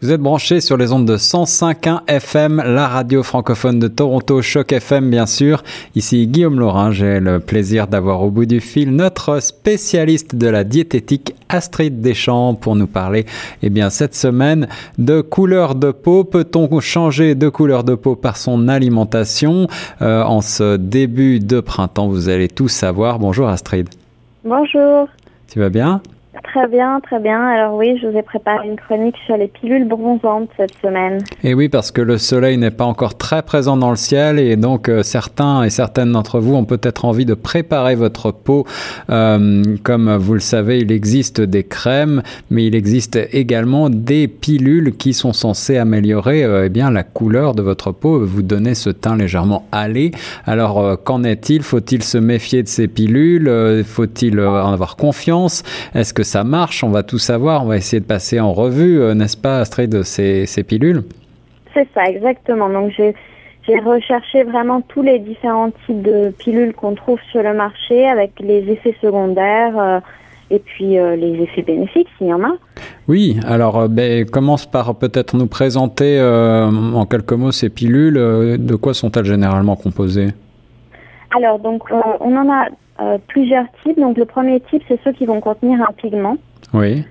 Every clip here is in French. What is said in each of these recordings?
Vous êtes branchés sur les ondes de 105.1 FM, la radio francophone de Toronto, Choc FM bien sûr. Ici Guillaume Laurin, j'ai le plaisir d'avoir au bout du fil notre spécialiste de la diététique Astrid Deschamps pour nous parler eh bien cette semaine de couleur de peau. Peut-on changer de couleur de peau par son alimentation? Euh, En ce début de printemps, vous allez tout savoir. Bonjour Astrid. Bonjour. Tu vas bien? Très bien, très bien. Alors oui, je vous ai préparé une chronique sur les pilules bronzantes cette semaine. Et oui, parce que le soleil n'est pas encore très présent dans le ciel et donc euh, certains et certaines d'entre vous ont peut-être envie de préparer votre peau. Euh, comme vous le savez, il existe des crèmes, mais il existe également des pilules qui sont censées améliorer euh, eh bien la couleur de votre peau, vous donner ce teint légèrement hâlé. Alors euh, qu'en est-il? Faut-il se méfier de ces pilules? Faut-il en avoir confiance? Est-ce que ça marche, on va tout savoir, on va essayer de passer en revue, euh, n'est-ce pas, Astrid, ces, ces pilules? C'est ça, exactement. Donc j'ai j'ai recherché vraiment tous les différents types de pilules qu'on trouve sur le marché avec les effets secondaires euh, et puis euh, les effets bénéfiques s'il y en a. Oui, alors ben, commence par peut-être nous présenter en quelques mots ces pilules. de quoi sont-elles généralement composées? Alors donc on en a euh, plusieurs types. Donc le premier type, c'est ceux qui vont contenir un pigment. Oui.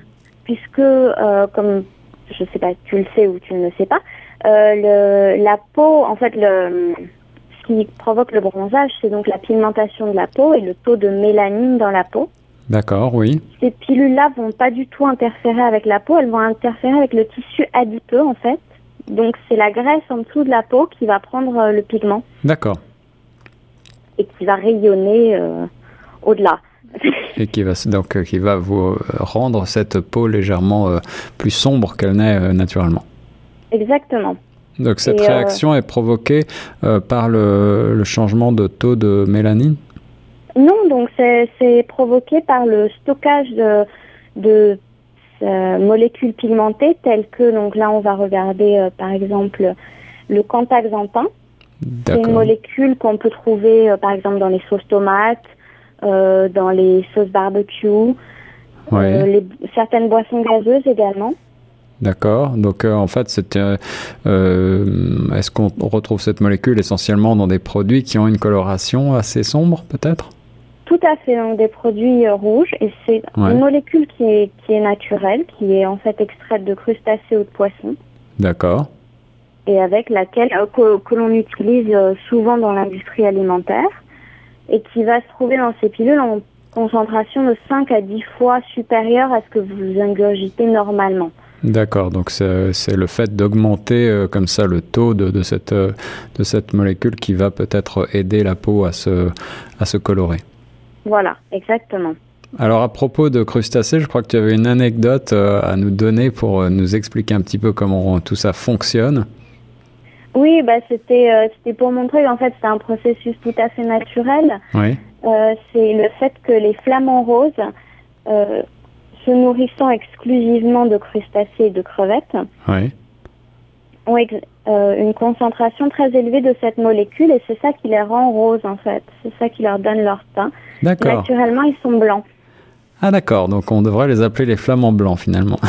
Puisque, euh, comme je ne sais pas, tu le sais ou tu ne le sais pas, euh, le, la peau, en fait, le, ce qui provoque le bronzage, c'est donc la pigmentation de la peau et le taux de mélanine dans la peau. D'accord, oui. Ces pilules-là vont pas du tout interférer avec la peau, elles vont interférer avec le tissu adipeux, en fait. Donc c'est la graisse en dessous de la peau qui va prendre le pigment. D'accord. Et qui va rayonner au-delà. Et qui va donc euh, qui va vous euh, rendre cette peau légèrement euh, plus sombre qu'elle n'est naturellement. Exactement. Donc cette réaction est provoquée par le, changement de taux de mélanine? Non, donc c'est provoqué par le stockage de, de molécules pigmentées telles que, donc là on va regarder par exemple le cantaxanthin. C'est une molécule qu'on peut trouver par exemple dans les sauces tomates, euh, dans les sauces barbecue, euh, les, certaines boissons gazeuses également. D'accord. Donc euh, en fait, c'est, est-ce qu'on retrouve cette molécule essentiellement dans des produits qui ont une coloration assez sombre, peut-être? Tout à fait, donc des produits rouges. Et c'est une molécule qui est, qui est naturelle, qui est en fait extraite de crustacés ou de poissons. D'accord. Et avec laquelle que, que l'on utilise souvent dans l'industrie alimentaire et qui va se trouver dans ces pilules en concentration de 5 à 10 fois supérieure à ce que vous ingurgitez normalement. D'accord, donc c'est le fait d'augmenter euh, comme ça le taux de, de, cette, euh, de cette molécule qui va peut-être aider la peau à se, à se colorer. Voilà, exactement. Alors à propos de crustacés, je crois que tu avais une anecdote euh, à nous donner pour nous expliquer un petit peu comment tout ça fonctionne. Oui, bah c'était euh, c'était pour montrer qu'en fait c'est un processus tout à fait naturel. Oui. Euh, c'est le fait que les flamants roses, euh, se nourrissant exclusivement de crustacés et de crevettes, oui. ont une concentration très élevée de cette molécule et c'est ça qui les rend roses en fait. C'est ça qui leur donne leur teint. D'accord. Naturellement, ils sont blancs. Ah d'accord, donc on devrait les appeler les flamants blancs finalement.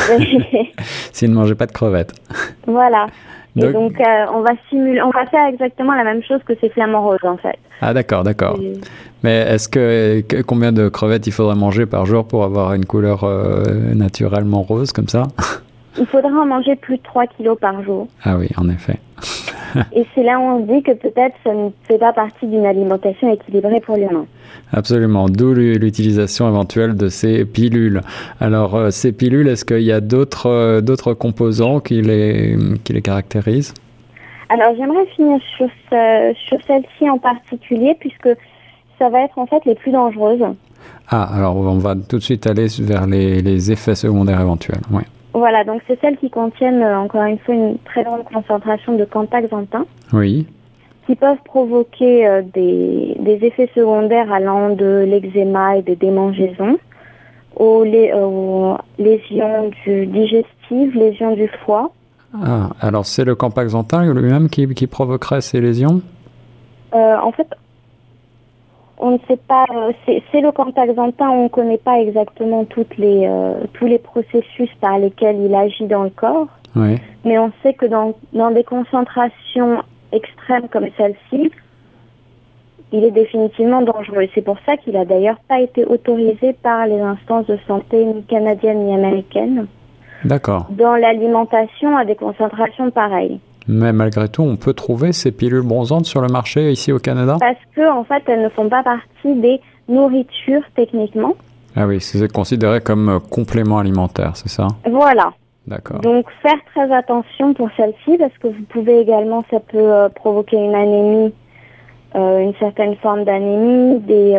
S'ils ne mangeaient pas de crevettes. Voilà. Et donc, euh, on va simuler, on va faire exactement la même chose que ces flamants roses, en fait. Ah, d'accord, d'accord. Mais est-ce que, combien de crevettes il faudrait manger par jour pour avoir une couleur euh, naturellement rose comme ça? Il faudra en manger plus de 3 kilos par jour. Ah oui, en effet. Et c'est là où on se dit que peut-être ça ne fait pas partie d'une alimentation équilibrée pour l'humain. Absolument, d'où l'utilisation éventuelle de ces pilules. Alors, euh, ces pilules, est-ce qu'il y a d'autres euh, d'autres composants qui les, qui les caractérisent? Alors, j'aimerais finir sur, sur celle-ci en particulier, puisque ça va être en fait les plus dangereuses. Ah, alors on va tout de suite aller vers les, les effets secondaires éventuels. Oui. Voilà, donc c'est celles qui contiennent euh, encore une fois une très grande concentration de cantaxanthin. Oui. Qui peuvent provoquer euh, des, des, effets secondaires allant de l'eczéma et des démangeaisons aux, les, aux lésions du digestives, lésions du foie. Ah, alors c'est le campaxanthin lui-même qui, qui provoquerait ces lésions? Euh, En fait, on ne sait pas, euh, c'est le contaxanthin, on ne connaît pas exactement toutes les, euh, tous les processus par lesquels il agit dans le corps. Oui. Mais on sait que dans, dans des concentrations extrêmes comme celle-ci, il est définitivement dangereux. C'est pour ça qu'il a d'ailleurs pas été autorisé par les instances de santé ni canadiennes ni américaines. D'accord. Dans l'alimentation à des concentrations pareilles. Mais malgré tout, on peut trouver ces pilules bronzantes sur le marché ici au Canada Parce que en fait, elles ne font pas partie des nourritures techniquement. Ah oui, c'est considéré comme complément alimentaire, c'est ça? Voilà. D'accord. Donc faire très attention pour celle-ci parce que vous pouvez également, ça peut euh, provoquer une anémie, euh, une certaine forme d'anémie, des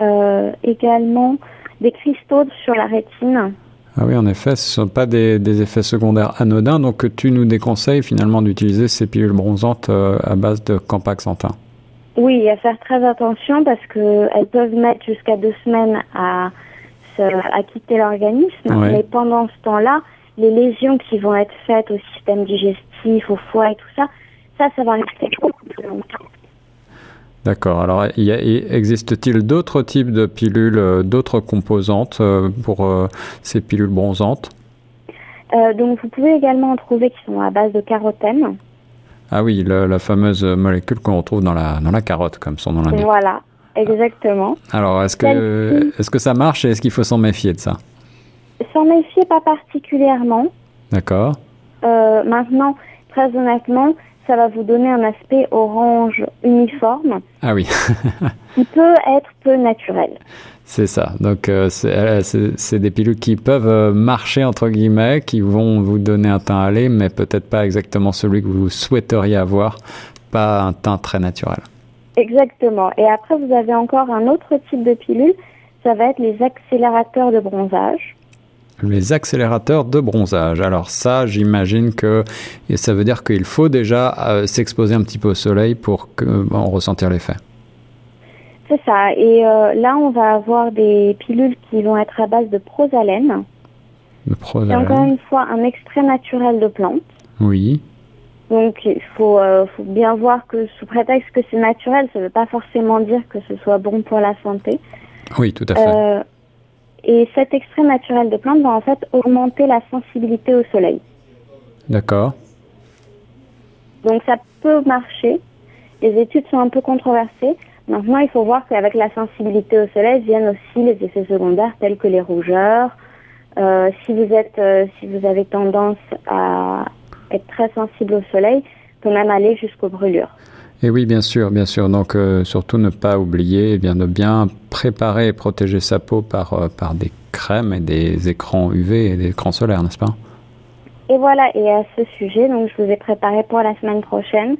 euh, également des cristaux sur la rétine. Ah oui, en effet, ce ne sont pas des, des, effets secondaires anodins, donc tu nous déconseilles finalement d'utiliser ces pilules bronzantes euh, à base de campaxantin. Oui, à faire très attention parce que elles peuvent mettre jusqu'à deux semaines à, se, à quitter l'organisme, Ouais. mais pendant ce temps-là, les lésions qui vont être faites au système digestif, au foie et tout ça, ça, ça va rester beaucoup plus longtemps. D'accord. Alors, existe-t-il d'autres types de pilules, euh, d'autres composantes euh, pour euh, ces pilules bronzantes? Euh, donc vous pouvez également en trouver qui sont à base de carotène. Ah oui, le- la fameuse molécule qu'on retrouve dans la, dans la carotte, comme son nom l'indique. Voilà, exactement. Alors, est-ce que, est-ce que ça marche et est-ce qu'il faut s'en méfier de ça? S'en méfier pas particulièrement. D'accord. Euh, maintenant, très honnêtement, ça va vous donner un aspect orange uniforme Ah oui, qui peut être peu naturel. c'est ça. Donc, euh, c'est euh, c'est des pilules qui peuvent euh, marcher, entre guillemets, qui vont vous donner un teint allé, mais peut-être pas exactement celui que vous souhaiteriez avoir, pas un teint très naturel. Exactement. Et après, vous avez encore un autre type de pilule. Ça va être les accélérateurs de bronzage. Les accélérateurs de bronzage. Alors ça, j'imagine que et ça veut dire qu'il faut déjà euh, s'exposer un petit peu au soleil pour que, en ressentir l'effet. C'est ça. Et euh, là, on va avoir des pilules qui vont être à base de prosalène. Le C'est encore prosalène. une fois un extrait naturel de plante. Oui. Donc il faut, euh, faut bien voir que sous prétexte que c'est naturel, ça ne veut pas forcément dire que ce soit bon pour la santé. Oui, tout à fait. Euh, et cet extrait naturel de plante va en fait augmenter la sensibilité au soleil. D'accord. Donc ça peut marcher. Les études sont un peu controversées. Maintenant, il faut voir qu'avec la sensibilité au soleil viennent aussi les effets secondaires tels que les rougeurs. Euh, si vous êtes, euh, si vous avez tendance à être très sensible au soleil, peut même aller jusqu'aux brûlures. Et oui, bien sûr, bien sûr. Donc euh, surtout ne pas oublier eh bien, de bien préparer et protéger sa peau par, euh, par des crèmes et des écrans UV et des écrans solaires, n'est-ce pas? Et voilà, et à ce sujet, donc je vous ai préparé pour la semaine prochaine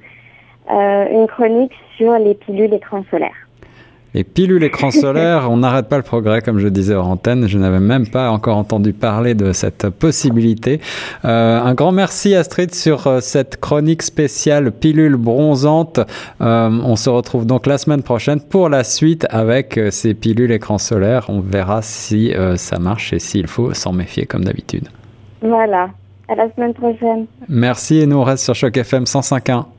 euh, une chronique sur les pilules écran solaire. Les pilules écran solaire, on n'arrête pas le progrès, comme je disais hors antenne. Je n'avais même pas encore entendu parler de cette possibilité. Euh, un grand merci Astrid sur euh, cette chronique spéciale pilule bronzante. Euh, on se retrouve donc la semaine prochaine pour la suite avec ces pilules écran solaire. On verra si euh, ça marche et s'il faut s'en méfier comme d'habitude. Voilà, à la semaine prochaine. Merci et nous on reste sur Choc FM 105.1.